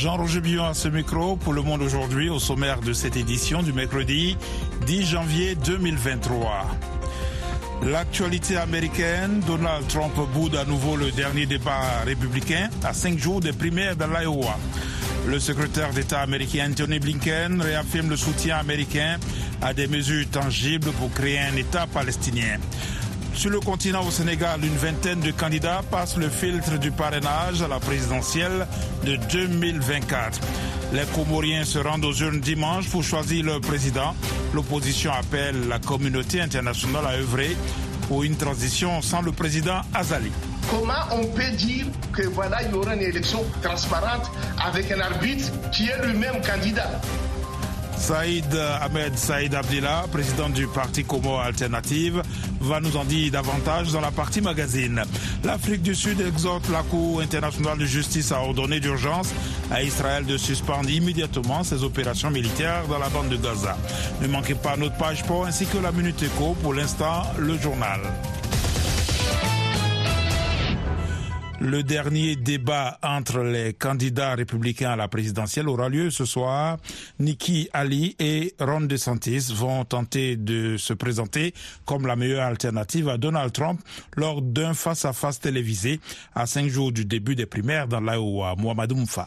Jean-Roger Bion à ce micro pour Le Monde aujourd'hui au sommaire de cette édition du mercredi 10 janvier 2023. L'actualité américaine, Donald Trump boude à nouveau le dernier débat républicain à cinq jours des primaires dans l'Iowa. Le secrétaire d'État américain Anthony Blinken réaffirme le soutien américain à des mesures tangibles pour créer un État palestinien. Sur le continent au Sénégal, une vingtaine de candidats passent le filtre du parrainage à la présidentielle de 2024. Les Comoriens se rendent aux urnes dimanche pour choisir leur président. L'opposition appelle la communauté internationale à œuvrer pour une transition sans le président Azali. Comment on peut dire que voilà, il y aura une élection transparente avec un arbitre qui est lui-même candidat? Saïd Ahmed Saïd Abdillah, président du parti Como Alternative, va nous en dire davantage dans la partie magazine. L'Afrique du Sud exhorte la Cour internationale de justice à ordonner d'urgence à Israël de suspendre immédiatement ses opérations militaires dans la bande de Gaza. Ne manquez pas notre page pour ainsi que la Minute Éco. Pour l'instant, le journal. Le dernier débat entre les candidats républicains à la présidentielle aura lieu ce soir. Nikki Ali et Ron DeSantis vont tenter de se présenter comme la meilleure alternative à Donald Trump lors d'un face-à-face télévisé à cinq jours du début des primaires dans l'Iowa. Mohamed Moufa.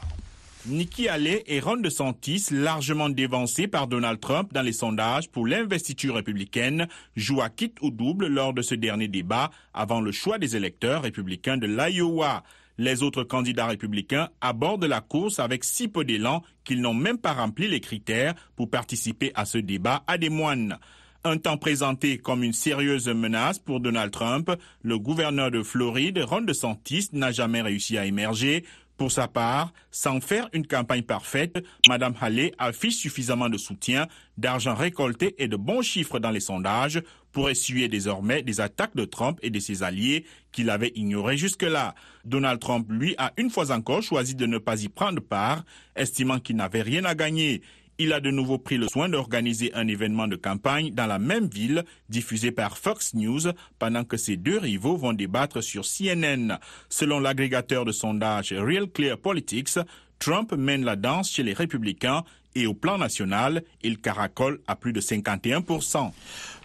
Nikki Haley et Ron DeSantis, largement dévancés par Donald Trump dans les sondages pour l'investiture républicaine, jouent à quitte ou double lors de ce dernier débat avant le choix des électeurs républicains de l'Iowa. Les autres candidats républicains abordent la course avec si peu d'élan qu'ils n'ont même pas rempli les critères pour participer à ce débat à des moines. Un temps présenté comme une sérieuse menace pour Donald Trump, le gouverneur de Floride, Ron DeSantis, n'a jamais réussi à émerger, pour sa part, sans faire une campagne parfaite, Mme Halley affiche suffisamment de soutien, d'argent récolté et de bons chiffres dans les sondages pour essuyer désormais des attaques de Trump et de ses alliés qu'il avait ignorées jusque-là. Donald Trump, lui, a une fois encore choisi de ne pas y prendre part, estimant qu'il n'avait rien à gagner il a de nouveau pris le soin d'organiser un événement de campagne dans la même ville, diffusé par Fox News, pendant que ces deux rivaux vont débattre sur CNN. Selon l'agrégateur de sondage Real Clear Politics, Trump mène la danse chez les républicains et au plan national, il caracole à plus de 51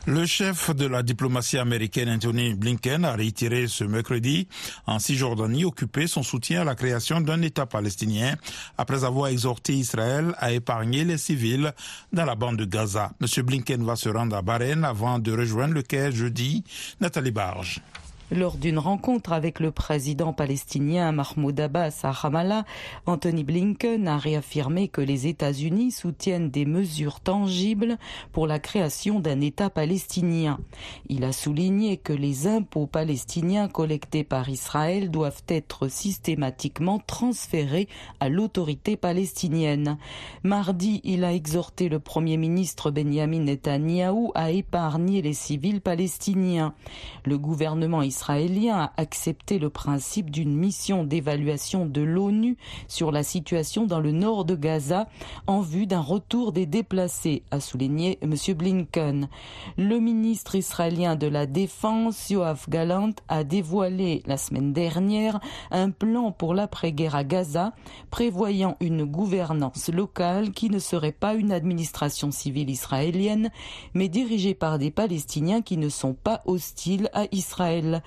le chef de la diplomatie américaine Anthony Blinken a réitéré ce mercredi en Cisjordanie occupé son soutien à la création d'un État palestinien après avoir exhorté Israël à épargner les civils dans la bande de Gaza. M. Blinken va se rendre à Bahreïn avant de rejoindre le Caire jeudi. Nathalie Barge. Lors d'une rencontre avec le président palestinien Mahmoud Abbas à Ramallah, Anthony Blinken a réaffirmé que les États-Unis soutiennent des mesures tangibles pour la création d'un État palestinien. Il a souligné que les impôts palestiniens collectés par Israël doivent être systématiquement transférés à l'autorité palestinienne. Mardi, il a exhorté le Premier ministre Benjamin Netanyahou à épargner les civils palestiniens. A accepté le principe d'une mission d'évaluation de l'ONU sur la situation dans le nord de Gaza en vue d'un retour des déplacés, a souligné M. Blinken. Le ministre israélien de la Défense, Yoav Galant, a dévoilé la semaine dernière un plan pour l'après-guerre à Gaza, prévoyant une gouvernance locale qui ne serait pas une administration civile israélienne, mais dirigée par des Palestiniens qui ne sont pas hostiles à Israël.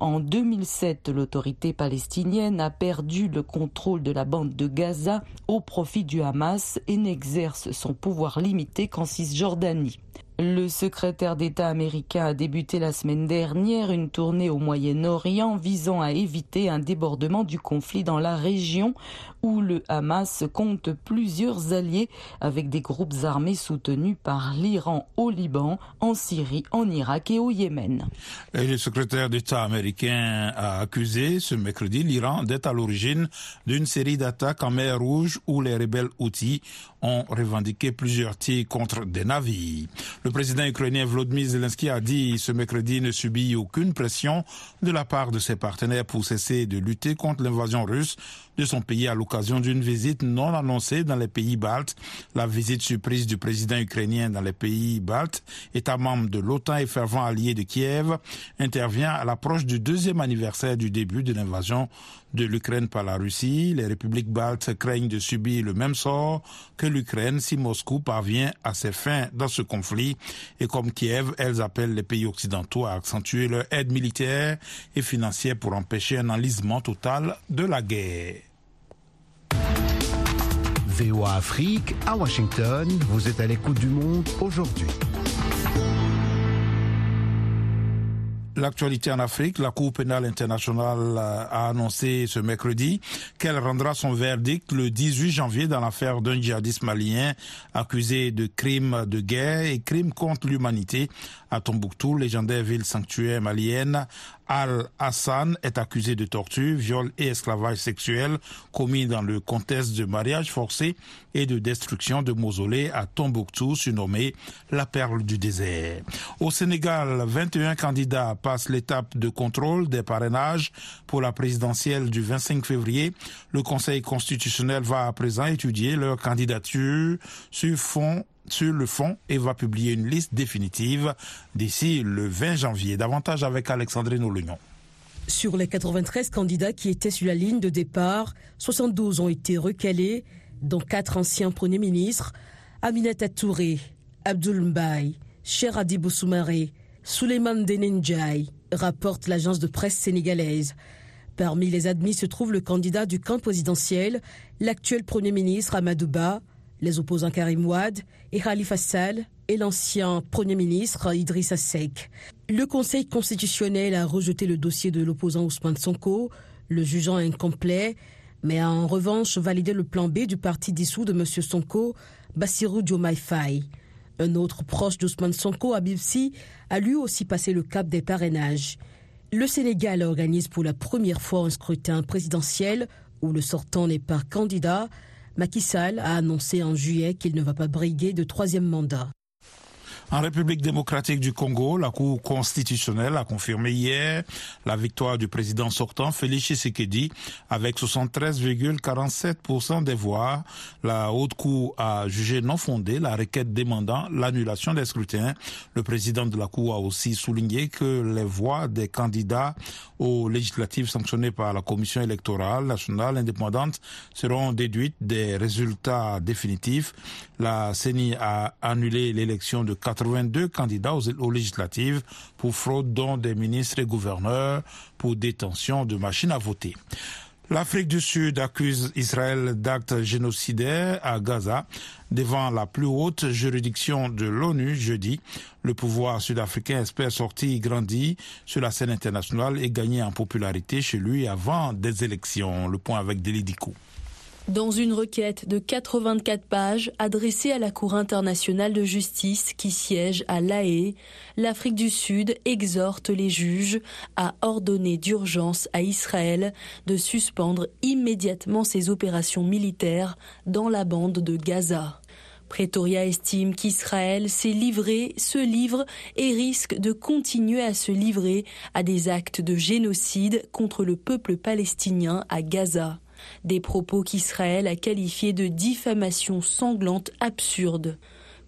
En 2007, l'autorité palestinienne a perdu le contrôle de la bande de Gaza au profit du Hamas et n'exerce son pouvoir limité qu'en Cisjordanie. Le secrétaire d'État américain a débuté la semaine dernière une tournée au Moyen-Orient visant à éviter un débordement du conflit dans la région où le Hamas compte plusieurs alliés avec des groupes armés soutenus par l'Iran au Liban, en Syrie, en Irak et au Yémen. le secrétaire d'État américain a accusé ce mercredi l'Iran d'être à l'origine d'une série d'attaques en mer Rouge où les rebelles outils ont revendiqué plusieurs tirs contre des navires. Président ukrainien Volodymyr Zelensky a dit ce mercredi ne subit aucune pression de la part de ses partenaires pour cesser de lutter contre l'invasion russe de son pays à l'occasion d'une visite non annoncée dans les pays baltes. La visite surprise du président ukrainien dans les pays baltes, État membre de l'OTAN et fervent allié de Kiev, intervient à l'approche du deuxième anniversaire du début de l'invasion de l'Ukraine par la Russie. Les républiques baltes craignent de subir le même sort que l'Ukraine si Moscou parvient à ses fins dans ce conflit. Et comme Kiev, elles appellent les pays occidentaux à accentuer leur aide militaire et financière pour empêcher un enlisement total de la guerre. VOA Afrique, à Washington, vous êtes à l'écoute du monde aujourd'hui. L'actualité en Afrique, la Cour pénale internationale a annoncé ce mercredi qu'elle rendra son verdict le 18 janvier dans l'affaire d'un djihadiste malien accusé de crimes de guerre et crimes contre l'humanité à Tombouctou, légendaire ville sanctuaire malienne. Al-Hassan est accusé de torture, viol et esclavage sexuel commis dans le contexte de mariage forcé et de destruction de mausolées à Tombouctou, surnommé la perle du désert. Au Sénégal, 21 candidats passent l'étape de contrôle des parrainages pour la présidentielle du 25 février. Le Conseil constitutionnel va à présent étudier leur candidature sur fond sur le fond et va publier une liste définitive d'ici le 20 janvier. Davantage avec Alexandrine Olignon. Sur les 93 candidats qui étaient sur la ligne de départ, 72 ont été recalés, dont quatre anciens premiers ministres, Aminata Touré, Abdul Mbaye, Cher Adibou Soumaré, Souleymane Denenjai, rapporte l'agence de presse sénégalaise. Parmi les admis se trouve le candidat du camp présidentiel, l'actuel Premier ministre Amadouba, les opposants Karim Ouad et Khalifa Sall et l'ancien Premier ministre Idrissa Seck. Le Conseil constitutionnel a rejeté le dossier de l'opposant Ousmane Sonko, le jugeant incomplet, mais a en revanche validé le plan B du parti dissous de M. Sonko, Bassirou Diomaye Faye. Un autre proche d'Ousmane Sonko, Abib Si, a lui aussi passé le cap des parrainages. Le Sénégal organise pour la première fois un scrutin présidentiel où le sortant n'est pas candidat, Macky Sall a annoncé en juillet qu'il ne va pas briguer de troisième mandat. En République démocratique du Congo, la Cour constitutionnelle a confirmé hier la victoire du président sortant Félix Tshisekedi avec 73,47% des voix. La Haute Cour a jugé non fondée la requête demandant l'annulation des scrutins. Le président de la Cour a aussi souligné que les voix des candidats aux législatives sanctionnées par la Commission électorale nationale indépendante seront déduites des résultats définitifs. La CENI a annulé l'élection de 82 candidats aux, législatives pour fraude dont des ministres et gouverneurs pour détention de machines à voter. L'Afrique du Sud accuse Israël d'actes génocidaires à Gaza devant la plus haute juridiction de l'ONU jeudi. Le pouvoir sud-africain espère sortir grandi sur la scène internationale et gagner en popularité chez lui avant des élections. Le point avec Delidico. Dans une requête de 84 pages adressée à la Cour internationale de justice qui siège à La Haye, l'Afrique du Sud exhorte les juges à ordonner d'urgence à Israël de suspendre immédiatement ses opérations militaires dans la bande de Gaza. Pretoria estime qu'Israël s'est livré, se livre et risque de continuer à se livrer à des actes de génocide contre le peuple palestinien à Gaza. Des propos qu'Israël a qualifiés de diffamation sanglante absurde.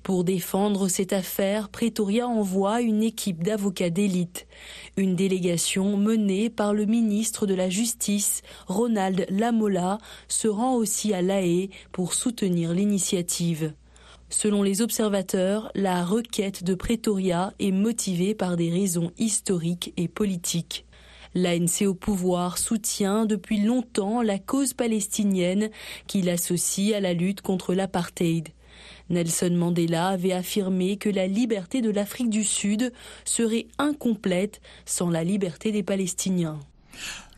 Pour défendre cette affaire, Pretoria envoie une équipe d'avocats d'élite. Une délégation menée par le ministre de la Justice, Ronald Lamola, se rend aussi à La Haye pour soutenir l'initiative. Selon les observateurs, la requête de Pretoria est motivée par des raisons historiques et politiques. L'ANC au pouvoir soutient depuis longtemps la cause palestinienne qu'il associe à la lutte contre l'apartheid. Nelson Mandela avait affirmé que la liberté de l'Afrique du Sud serait incomplète sans la liberté des Palestiniens.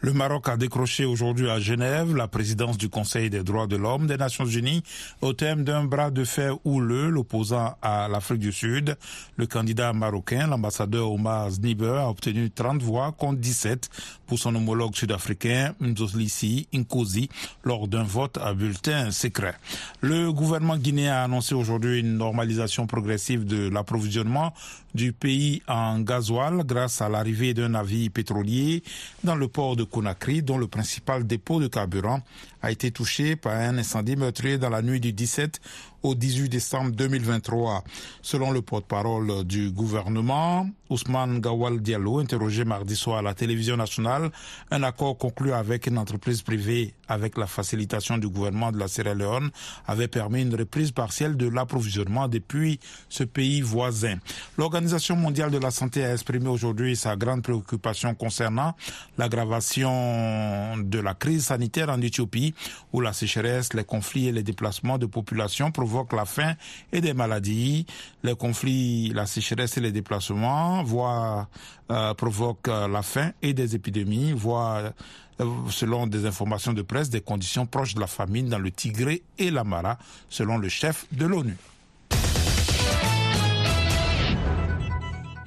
Le Maroc a décroché aujourd'hui à Genève la présidence du Conseil des droits de l'homme des Nations Unies au thème d'un bras de fer houleux l'opposant à l'Afrique du Sud. Le candidat marocain, l'ambassadeur Omar Zniber, a obtenu 30 voix contre 17 pour son homologue sud-africain Mzoslissi Nkosi lors d'un vote à bulletin secret. Le gouvernement guinéen a annoncé aujourd'hui une normalisation progressive de l'approvisionnement du pays en gasoil grâce à l'arrivée d'un navire pétrolier dans le port de Conakry, dont le principal dépôt de carburant a été touché par un incendie meurtrier dans la nuit du 17 au 18 décembre 2023. Selon le porte-parole du gouvernement, Ousmane Gawal Diallo, interrogé mardi soir à la télévision nationale, un accord conclu avec une entreprise privée avec la facilitation du gouvernement de la Sierra Leone avait permis une reprise partielle de l'approvisionnement depuis ce pays voisin. L'Organisation mondiale de la santé a exprimé aujourd'hui sa grande préoccupation concernant l'aggravation de la crise sanitaire en Éthiopie où la sécheresse, les conflits et les déplacements de population provoquent la faim et des maladies. Les conflits, la sécheresse et les déplacements voient, euh, provoquent euh, la faim et des épidémies, voient euh, selon des informations de presse, des conditions proches de la famine dans le Tigré et l'Amara, selon le chef de l'ONU.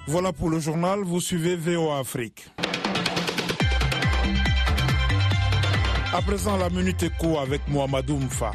Voilà pour le journal, vous suivez VOA Afrique. À présent, la minute écho avec Mohamedou Mfa.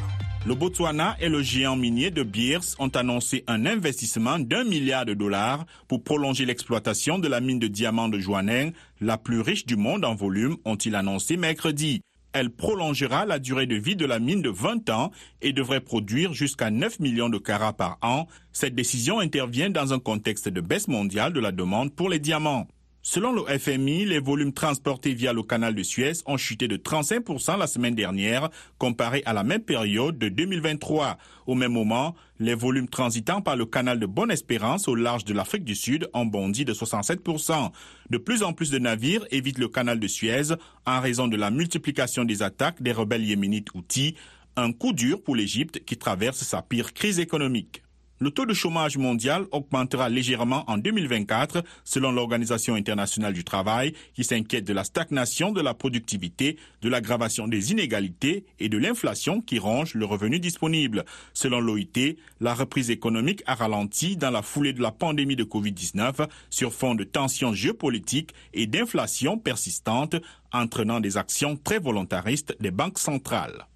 Le Botswana et le géant minier de Beers ont annoncé un investissement d'un milliard de dollars pour prolonger l'exploitation de la mine de diamants de Joaneng, la plus riche du monde en volume, ont-ils annoncé mercredi. Elle prolongera la durée de vie de la mine de 20 ans et devrait produire jusqu'à 9 millions de carats par an. Cette décision intervient dans un contexte de baisse mondiale de la demande pour les diamants. Selon le FMI, les volumes transportés via le canal de Suez ont chuté de 35% la semaine dernière comparé à la même période de 2023. Au même moment, les volumes transitant par le canal de Bonne-Espérance au large de l'Afrique du Sud ont bondi de 67%. De plus en plus de navires évitent le canal de Suez en raison de la multiplication des attaques des rebelles yéménites outils, un coup dur pour l'Égypte qui traverse sa pire crise économique. Le taux de chômage mondial augmentera légèrement en 2024 selon l'Organisation internationale du travail qui s'inquiète de la stagnation de la productivité, de l'aggravation des inégalités et de l'inflation qui ronge le revenu disponible. Selon l'OIT, la reprise économique a ralenti dans la foulée de la pandémie de Covid-19 sur fond de tensions géopolitiques et d'inflation persistante entraînant des actions très volontaristes des banques centrales.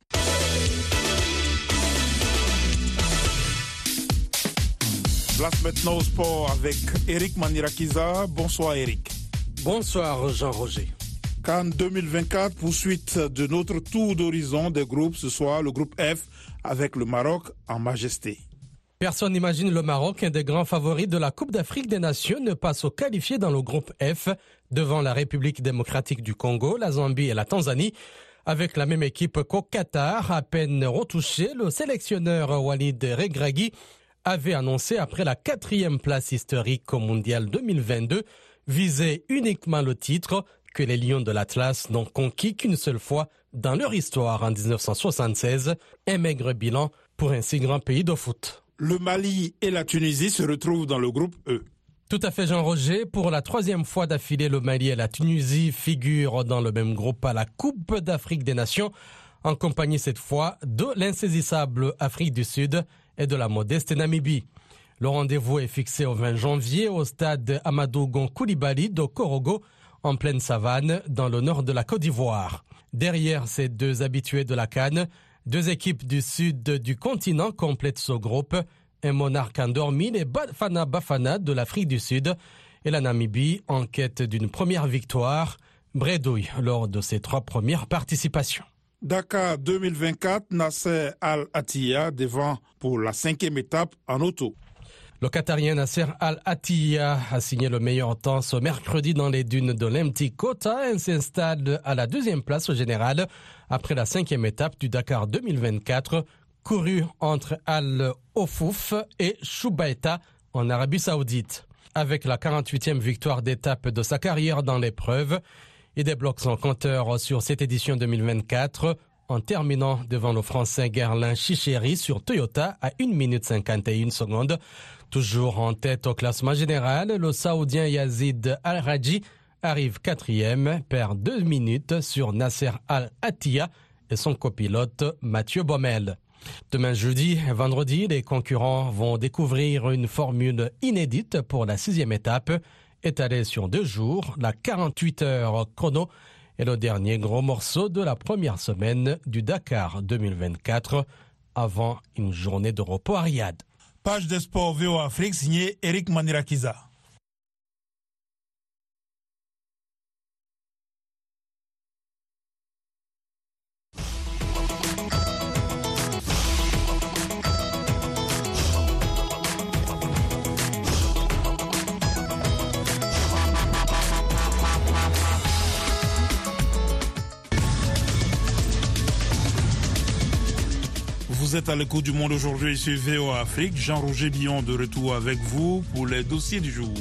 Place maintenant au sport avec Eric Manirakiza. Bonsoir Eric. Bonsoir Jean-Roger. Cannes 2024, poursuite de notre tour d'horizon des groupes ce soir, le groupe F avec le Maroc en majesté. Personne n'imagine le Maroc, un des grands favoris de la Coupe d'Afrique des Nations, ne pas se qualifier dans le groupe F devant la République démocratique du Congo, la Zambie et la Tanzanie. Avec la même équipe qu'au Qatar, à peine retouché, le sélectionneur Walid Regragui avait annoncé après la quatrième place historique au Mondial 2022 visait uniquement le titre que les Lions de l'Atlas n'ont conquis qu'une seule fois dans leur histoire en 1976, un maigre bilan pour un si grand pays de foot. Le Mali et la Tunisie se retrouvent dans le groupe E. Tout à fait Jean-Roger. Pour la troisième fois d'affilée, le Mali et la Tunisie figurent dans le même groupe à la Coupe d'Afrique des Nations, en compagnie cette fois de l'insaisissable Afrique du Sud et de la modeste Namibie. Le rendez-vous est fixé au 20 janvier au stade Amadou Gon Koulibaly de Korogo, en pleine savane, dans le nord de la Côte d'Ivoire. Derrière ces deux habitués de la Cannes, deux équipes du sud du continent complètent ce groupe, un monarque endormi, les Bafana Bafana de l'Afrique du Sud, et la Namibie en quête d'une première victoire, bredouille lors de ses trois premières participations. Dakar 2024, Nasser Al-Attiyah devant pour la cinquième étape en auto. Le Qatarien Nasser Al-Attiyah a signé le meilleur temps ce mercredi dans les dunes de l'Empty Kota et s'installe à la deuxième place au général après la cinquième étape du Dakar 2024 couru entre Al-Ofouf et Shubaita en Arabie Saoudite. Avec la 48e victoire d'étape de sa carrière dans l'épreuve, il débloque son compteur sur cette édition 2024 en terminant devant le Français Gerlin Chicheri sur Toyota à 1 minute 51 secondes. Toujours en tête au classement général, le Saoudien Yazid Al-Raji arrive quatrième, perd deux minutes sur Nasser Al-Attiyah et son copilote Mathieu Baumel. Demain jeudi et vendredi, les concurrents vont découvrir une formule inédite pour la sixième étape étalée sur deux jours, la 48 heures chrono est le dernier gros morceau de la première semaine du Dakar 2024 avant une journée de repos à Riyad. Page de sport VO Afrique signée Eric Manirakiza. Vous êtes à l'écoute du monde aujourd'hui sur VO Afrique. Jean-Roger Billon de retour avec vous pour les dossiers du jour.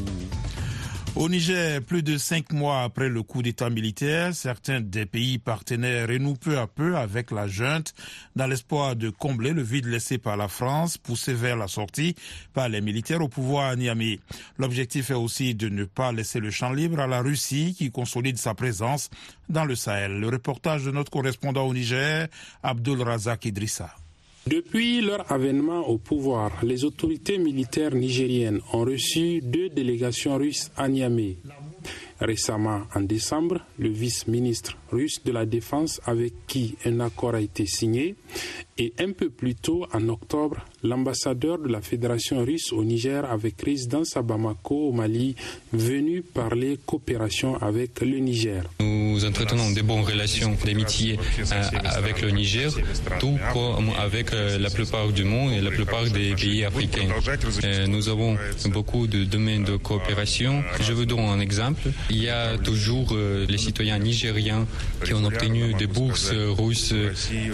Au Niger, plus de cinq mois après le coup d'État militaire, certains des pays partenaires renouent peu à peu avec la junte dans l'espoir de combler le vide laissé par la France, poussé vers la sortie par les militaires au pouvoir à Niamey. L'objectif est aussi de ne pas laisser le champ libre à la Russie qui consolide sa présence dans le Sahel. Le reportage de notre correspondant au Niger, Abdul Razak Idrissa. Depuis leur avènement au pouvoir, les autorités militaires nigériennes ont reçu deux délégations russes à Niamey. Récemment, en décembre, le vice-ministre russe de la Défense avec qui un accord a été signé et un peu plus tôt, en octobre, l'ambassadeur de la Fédération russe au Niger avec résidence à Bamako au Mali venu parler coopération avec le Niger. Nous entretenons des bonnes relations d'amitié euh, avec le Niger, tout comme avec euh, la plupart du monde et la plupart des pays africains. Euh, nous avons beaucoup de domaines de coopération. Je vous donne un exemple. Il y a toujours les citoyens nigériens qui ont obtenu des bourses russes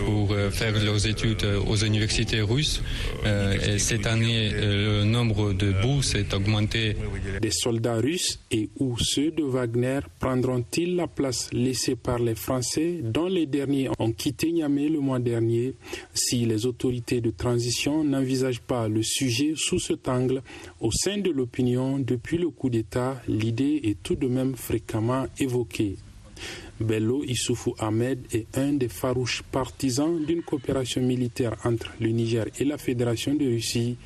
pour faire leurs études aux universités russes. Et cette année, le nombre de bourses est augmenté. Des soldats russes et ou ceux de Wagner prendront-ils la place laissée par les Français dont les derniers ont quitté Niamey le mois dernier si les autorités de transition n'envisagent pas le sujet sous cet angle au sein de l'opinion depuis le coup d'État, l'idée est tout de même fréquemment évoquée. Bello Issoufou Ahmed est un des farouches partisans d'une coopération militaire entre le Niger et la Fédération de Russie.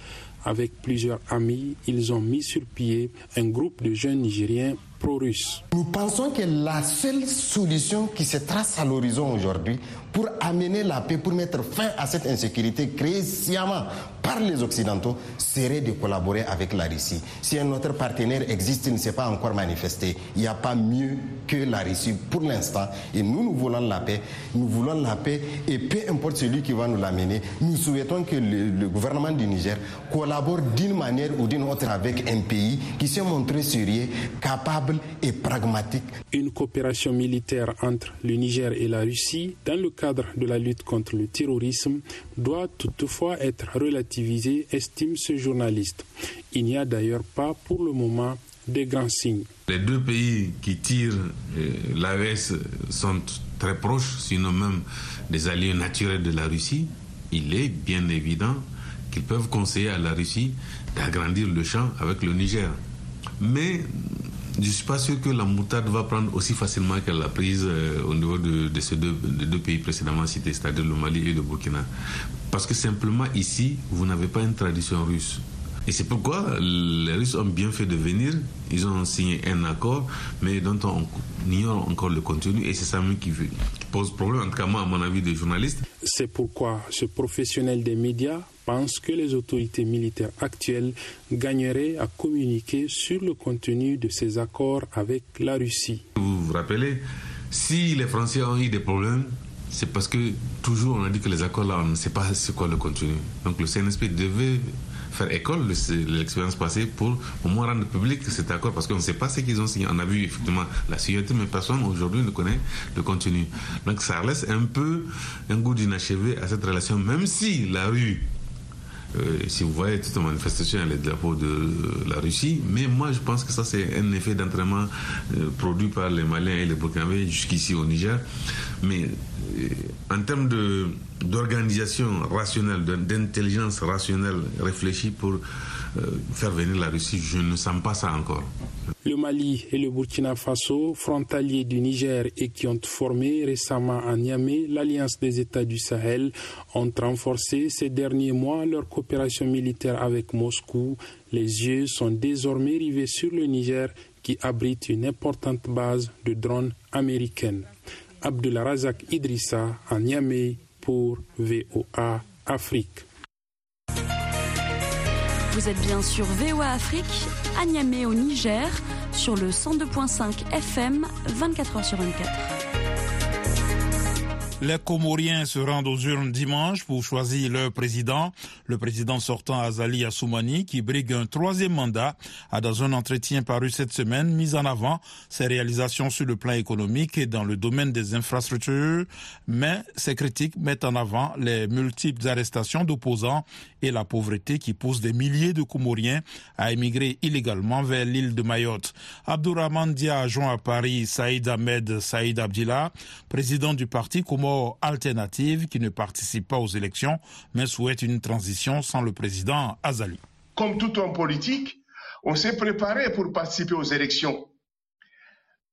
Avec plusieurs amis, ils ont mis sur pied un groupe de jeunes Nigériens pro-russes. Nous pensons que la seule solution qui se trace à l'horizon aujourd'hui pour amener la paix, pour mettre fin à cette insécurité créée sciemment par les Occidentaux, serait de collaborer avec la Russie. Si un autre partenaire existe, il ne s'est pas encore manifesté. Il n'y a pas mieux que la Russie pour l'instant. Et nous, nous voulons la paix. Nous voulons la paix et peu importe celui qui va nous l'amener, nous souhaitons que le, le gouvernement du Niger collabore d'une manière ou d'une autre avec un pays qui s'est montré sérieux, capable et pragmatique. Une coopération militaire entre le Niger et la Russie dans le cadre de la lutte contre le terrorisme doit toutefois être relativisée, estime ce journaliste. Il n'y a d'ailleurs pas pour le moment de grands signes. Les deux pays qui tirent l'AES sont très proches, sinon même des alliés naturels de la Russie. Il est bien évident qu'ils peuvent conseiller à la Russie d'agrandir le champ avec le Niger. Mais je ne suis pas sûr que la moutarde va prendre aussi facilement qu'elle l'a prise euh, au niveau de, ces deux, de deux, pays précédemment cités, c'est-à-dire le Mali et le Burkina. Parce que simplement ici, vous n'avez pas une tradition russe. Et c'est pourquoi les Russes ont bien fait de venir. Ils ont signé un accord, mais dont on ignore encore le contenu. Et c'est ça même qui, pose problème, en tout cas moi, à mon avis, de journaliste. C'est pourquoi ce professionnel des médias pense que les autorités militaires actuelles gagneraient à communiquer sur le contenu de ces accords avec la Russie. Vous vous rappelez, si les Français ont eu des problèmes, c'est parce que toujours on a dit que les accords là, on ne sait pas c'est quoi le contenu. Donc le CNSP devait faire école de l'expérience passée pour au moins rendre public cet accord parce qu'on ne sait pas ce qu'ils ont signé. On a vu effectivement la signature, mais personne aujourd'hui ne connaît le contenu. Donc ça laisse un peu un goût d'inachevé à cette relation, même si la rue euh, si vous voyez toute manifestation, les drapeaux de la Russie. Mais moi, je pense que ça, c'est un effet d'entraînement euh, produit par les Maliens et les Burkinabés jusqu'ici au Niger. Mais euh, en termes d'organisation rationnelle, d'intelligence rationnelle réfléchie pour faire venir la Russie, je ne sens pas ça encore. Le Mali et le Burkina Faso, frontaliers du Niger et qui ont formé récemment à Niamey l'Alliance des États du Sahel, ont renforcé ces derniers mois leur coopération militaire avec Moscou. Les yeux sont désormais rivés sur le Niger qui abrite une importante base de drones américaines. Abdullah Razak Idrissa à Niamey pour VOA Afrique. Vous êtes bien sur VOA Afrique, à Niamey au Niger, sur le 102.5 FM, 24h sur 24. Les Comoriens se rendent aux urnes dimanche pour choisir leur président. Le président sortant Azali Assoumani, qui brigue un troisième mandat, a dans un entretien paru cette semaine mis en avant ses réalisations sur le plan économique et dans le domaine des infrastructures, mais ses critiques mettent en avant les multiples arrestations d'opposants et la pauvreté qui pousse des milliers de Comoriens à émigrer illégalement vers l'île de Mayotte. Abdourahman Dia joint à Paris Saïd Ahmed Saïd Abdillah, président du parti Alternative qui ne participe pas aux élections, mais souhaite une transition sans le président Azali. Comme tout homme politique, on s'est préparé pour participer aux élections.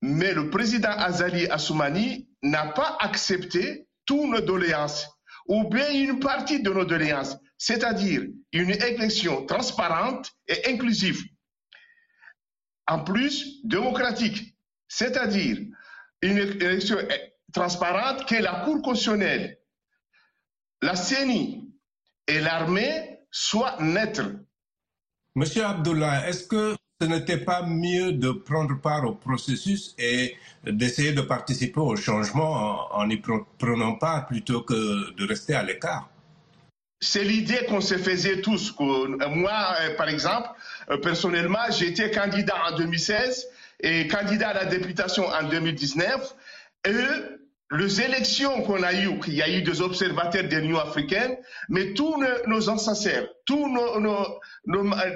Mais le président Azali Assoumani n'a pas accepté toutes nos doléances, ou bien une partie de nos doléances, c'est-à-dire une élection transparente et inclusive. En plus, démocratique, c'est-à-dire une élection transparente que la Cour constitutionnelle, la CENI et l'armée soient neutres. Monsieur Abdullah, est-ce que ce n'était pas mieux de prendre part au processus et d'essayer de participer au changement en y prenant part plutôt que de rester à l'écart? C'est l'idée qu'on se faisait tous. Moi, euh, par exemple, euh, personnellement, j'étais candidat en 2016 et candidat à la députation en 2019. Et les élections qu'on a eues, il y a eu des observateurs de l'Union africaine, mais tous nos, ancêtres, tous nos,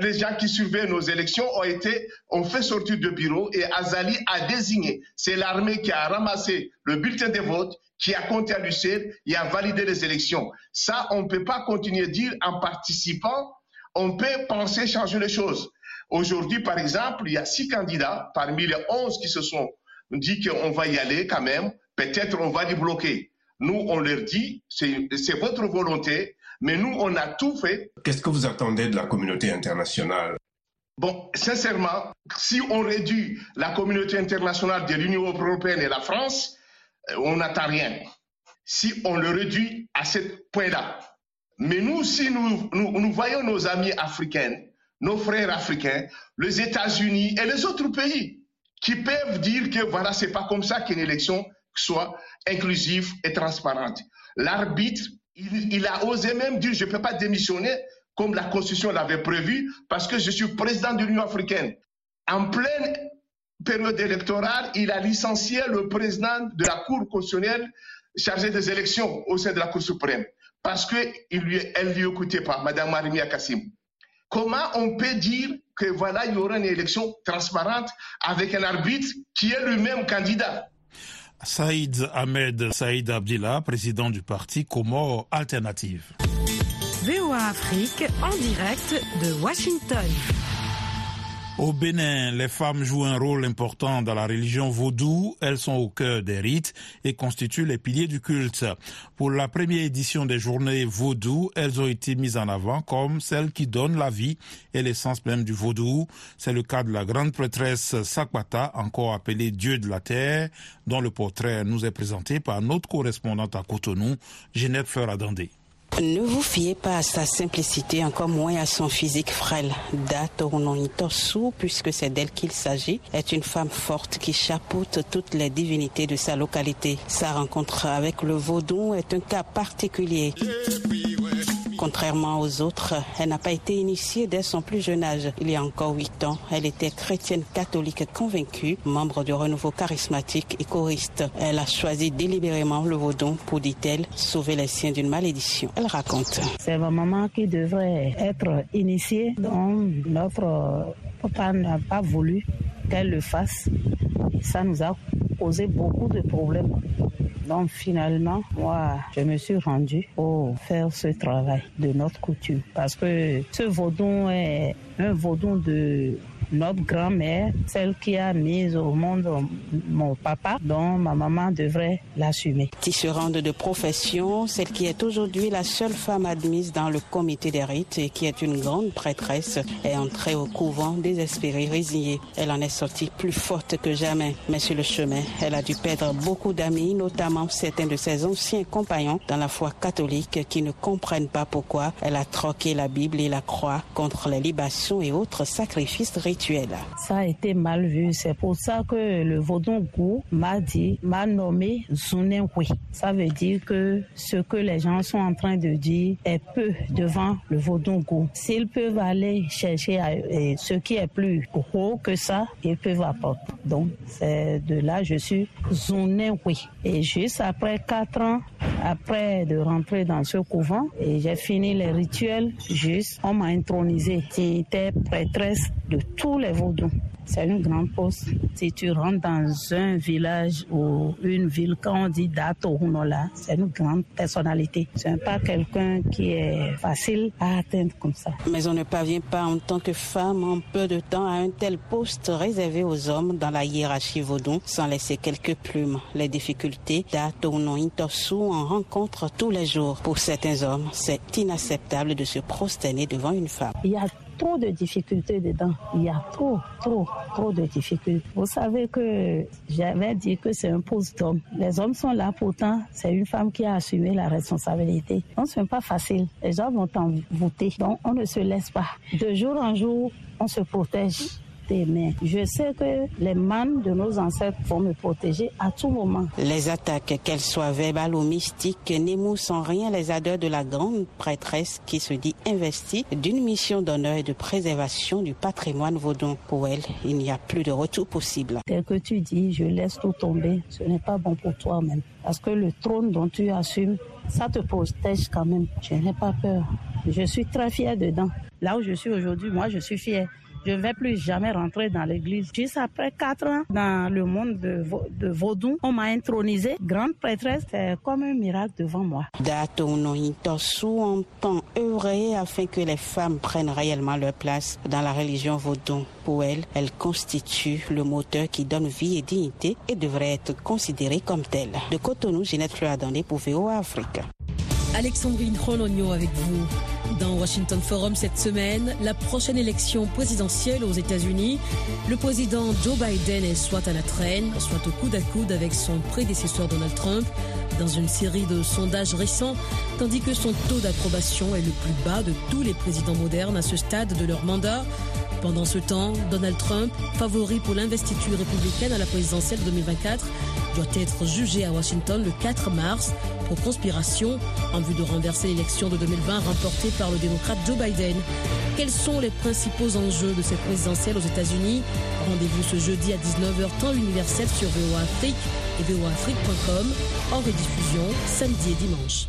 les gens qui surveillent nos élections ont été, ont fait sortir de bureau et Azali a désigné. C'est l'armée qui a ramassé le bulletin de vote, qui a compté à l'UCL et a validé les élections. Ça, on ne peut pas continuer à dire en participant, on peut penser changer les choses. Aujourd'hui, par exemple, il y a six candidats parmi les onze qui se sont dit qu'on va y aller quand même peut-être on va les bloquer. Nous, on leur dit, c'est votre volonté, mais nous, on a tout fait. Qu'est-ce que vous attendez de la communauté internationale? Bon, sincèrement, si on réduit la communauté internationale de l'Union européenne et la France, euh, on n'attend rien. Si on le réduit à ce point-là. Mais nous, si nous, nous, nous voyons nos amis africains, nos frères africains, les États-Unis et les autres pays qui peuvent dire que voilà, c'est pas comme ça qu'une élection soit inclusive et transparente. L'arbitre, il, a osé même dire, je ne peux pas démissionner comme la Constitution l'avait prévu parce que je suis président de l'Union africaine. En pleine période électorale, il a licencié le président de la Cour constitutionnelle chargé des élections au sein de la Cour suprême parce qu'elle ne lui écoutait pas, Mme Marimia Kassim. Comment on peut dire que voilà, il y aura une élection transparente avec un arbitre qui est lui-même candidat? Saïd Ahmed Saïd Abdillah, président du parti Comore Alternative. VOA Afrique en direct de Washington. Au Bénin, les femmes jouent un rôle important dans la religion vaudou. Elles sont au cœur des rites et constituent les piliers du culte. Pour la première édition des journées vaudou, elles ont été mises en avant comme celles qui donnent la vie et l'essence même du vaudou. C'est le cas de la grande prêtresse Sakwata, encore appelée Dieu de la Terre, dont le portrait nous est présenté par notre correspondante à Cotonou, Jeanette Fleur Adandé. Ne vous fiez pas à sa simplicité, encore moins à son physique frêle. Date sous, puisque c'est d'elle qu'il s'agit, est une femme forte qui chapeaute toutes les divinités de sa localité. Sa rencontre avec le vaudou est un cas particulier. Contrairement aux autres, elle n'a pas été initiée dès son plus jeune âge. Il y a encore huit ans, elle était chrétienne catholique convaincue, membre du renouveau charismatique et choriste. Elle a choisi délibérément le vaudon pour, dit-elle, sauver les siens d'une malédiction. Elle raconte. C'est ma maman qui devrait être initiée, dont notre papa n'a pas voulu qu'elle le fasse. Ça nous a beaucoup de problèmes. Donc finalement, moi, je me suis rendue pour faire ce travail de notre coutume. Parce que ce vaudon est un vaudon de notre grand-mère, celle qui a mis au monde mon papa, dont ma maman devrait l'assumer. Tisserande de profession, celle qui est aujourd'hui la seule femme admise dans le comité des rites et qui est une grande prêtresse, est entrée au couvent désespérée, résignée. Elle en est sortie plus forte que jamais. Mais sur le chemin, elle a dû perdre beaucoup d'amis, notamment certains de ses anciens compagnons dans la foi catholique qui ne comprennent pas pourquoi elle a troqué la Bible et la croix contre les libations et autres sacrifices rituels Ça a été mal vu. C'est pour ça que le Vaudon Gou m'a dit, m'a nommé Zunenkwe. Ça veut dire que ce que les gens sont en train de dire est peu devant le Vaudon Gou. S'ils peuvent aller chercher ce qui est plus haut que ça, ils peuvent apporter. Donc, c'est de là je suis Zunenkwe. Et juste après quatre ans, après de rentrer dans ce couvent, et j'ai fini les rituels, juste, on m'a intronisé. J'étais prêtresse de tous les vaudous. C'est une grande poste. Si tu rentres dans un village ou une ville, quand on dit Dato Hunola, c'est une grande personnalité. Ce n'est pas quelqu'un qui est facile à atteindre comme ça. Mais on ne parvient pas en tant que femme en peu de temps à un tel poste réservé aux hommes dans la hiérarchie vaudou sans laisser quelques plumes. Les difficultés Dato Intosu en rencontrent tous les jours. Pour certains hommes, c'est inacceptable de se prosterner devant une femme. Il y a trop de difficultés dedans. Il y a trop, trop, trop de difficultés. Vous savez que j'avais dit que c'est un poste d'homme. Les hommes sont là, pourtant, c'est une femme qui a assumé la responsabilité. Donc, ce n'est pas facile. Les gens vont en voter. Donc, on ne se laisse pas. De jour en jour, on se protège mais je sais que les manes de nos ancêtres vont me protéger à tout moment. Les attaques, qu'elles soient verbales ou mystiques, n'émoussent en rien les ardeurs de la grande prêtresse qui se dit investie d'une mission d'honneur et de préservation du patrimoine vaudon. Pour elle, il n'y a plus de retour possible. Tel que tu dis, je laisse tout tomber, ce n'est pas bon pour toi-même. Parce que le trône dont tu assumes, ça te protège quand même. Je n'ai pas peur. Je suis très fière dedans. Là où je suis aujourd'hui, moi, je suis fière. Je ne vais plus jamais rentrer dans l'église. Juste après quatre ans dans le monde de, de Vaudou, on m'a intronisée grande prêtresse. C'est comme un miracle devant moi. Entend œuvrer afin que les femmes prennent réellement leur place dans la religion Vaudou. Pour elle, elle constitue le moteur qui donne vie et dignité et devrait être considérée comme telle. De Cotonou, Ginette Fleur pour VOA Afrique. Alexandrine Rologno avec vous. Dans Washington Forum cette semaine, la prochaine élection présidentielle aux États-Unis, le président Joe Biden est soit à la traîne, soit au coude à coude avec son prédécesseur Donald Trump dans une série de sondages récents, tandis que son taux d'approbation est le plus bas de tous les présidents modernes à ce stade de leur mandat. Pendant ce temps, Donald Trump, favori pour l'investiture républicaine à la présidentielle 2024, doit être jugé à Washington le 4 mars pour conspiration en vue de renverser l'élection de 2020 remportée par le démocrate Joe Biden. Quels sont les principaux enjeux de cette présidentielle aux États-Unis? Rendez-vous ce jeudi à 19h temps universel sur VOA Afrique et voaafrique.com en rediffusion samedi et dimanche.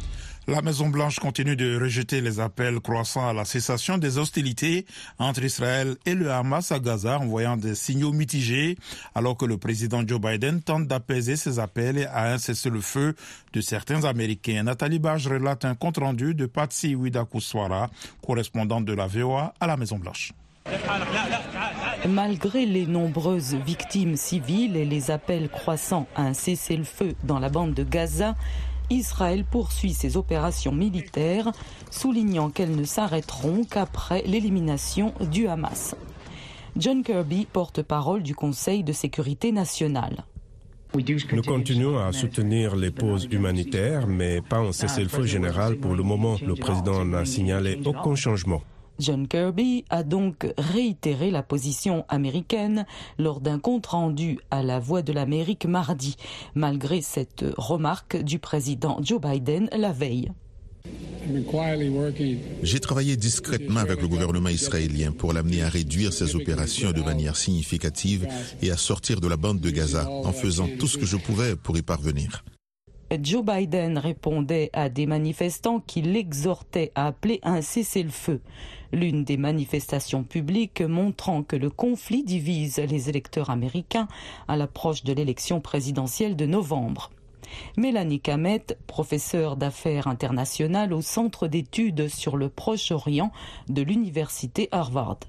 La Maison-Blanche continue de rejeter les appels croissants à la cessation des hostilités entre Israël et le Hamas à Gaza, envoyant des signaux mitigés, alors que le président Joe Biden tente d'apaiser ses appels à un cessez-le-feu de certains Américains. Nathalie Barge relate un compte-rendu de Patsy Widakuswara, correspondante de la VOA à la Maison-Blanche. Malgré les nombreuses victimes civiles et les appels croissants à un cessez-le-feu dans la bande de Gaza, Israël poursuit ses opérations militaires, soulignant qu'elles ne s'arrêteront qu'après l'élimination du Hamas. John Kirby, porte-parole du Conseil de sécurité nationale. Nous continuons à soutenir les pauses humanitaires, mais pas un cessez-le-feu général pour le moment. Le président n'a signalé aucun changement. John Kirby a donc réitéré la position américaine lors d'un compte-rendu à la Voix de l'Amérique mardi, malgré cette remarque du président Joe Biden la veille. J'ai travaillé discrètement avec le gouvernement israélien pour l'amener à réduire ses opérations de manière significative et à sortir de la bande de Gaza en faisant tout ce que je pouvais pour y parvenir. Joe Biden répondait à des manifestants qui l'exhortaient à appeler un cessez-le-feu. L'une des manifestations publiques montrant que le conflit divise les électeurs américains à l'approche de l'élection présidentielle de novembre. Mélanie Kamet, professeure d'affaires internationales au Centre d'études sur le Proche-Orient de l'Université Harvard.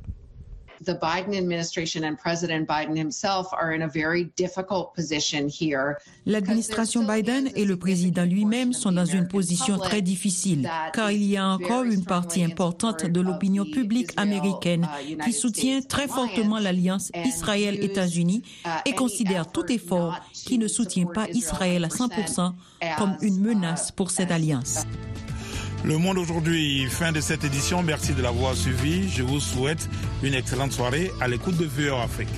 L'administration Biden et le président lui-même sont dans une position très difficile car il y a encore une partie importante de l'opinion publique américaine uh, qui soutient très fortement l'alliance Israël-États-Unis uh, et considère tout effort qui ne soutient pas Israël à 100% comme une menace pour cette alliance. Le Monde aujourd'hui, fin de cette édition. Merci de l'avoir suivi. Je vous souhaite une excellente soirée à l'écoute de VOA Afrique.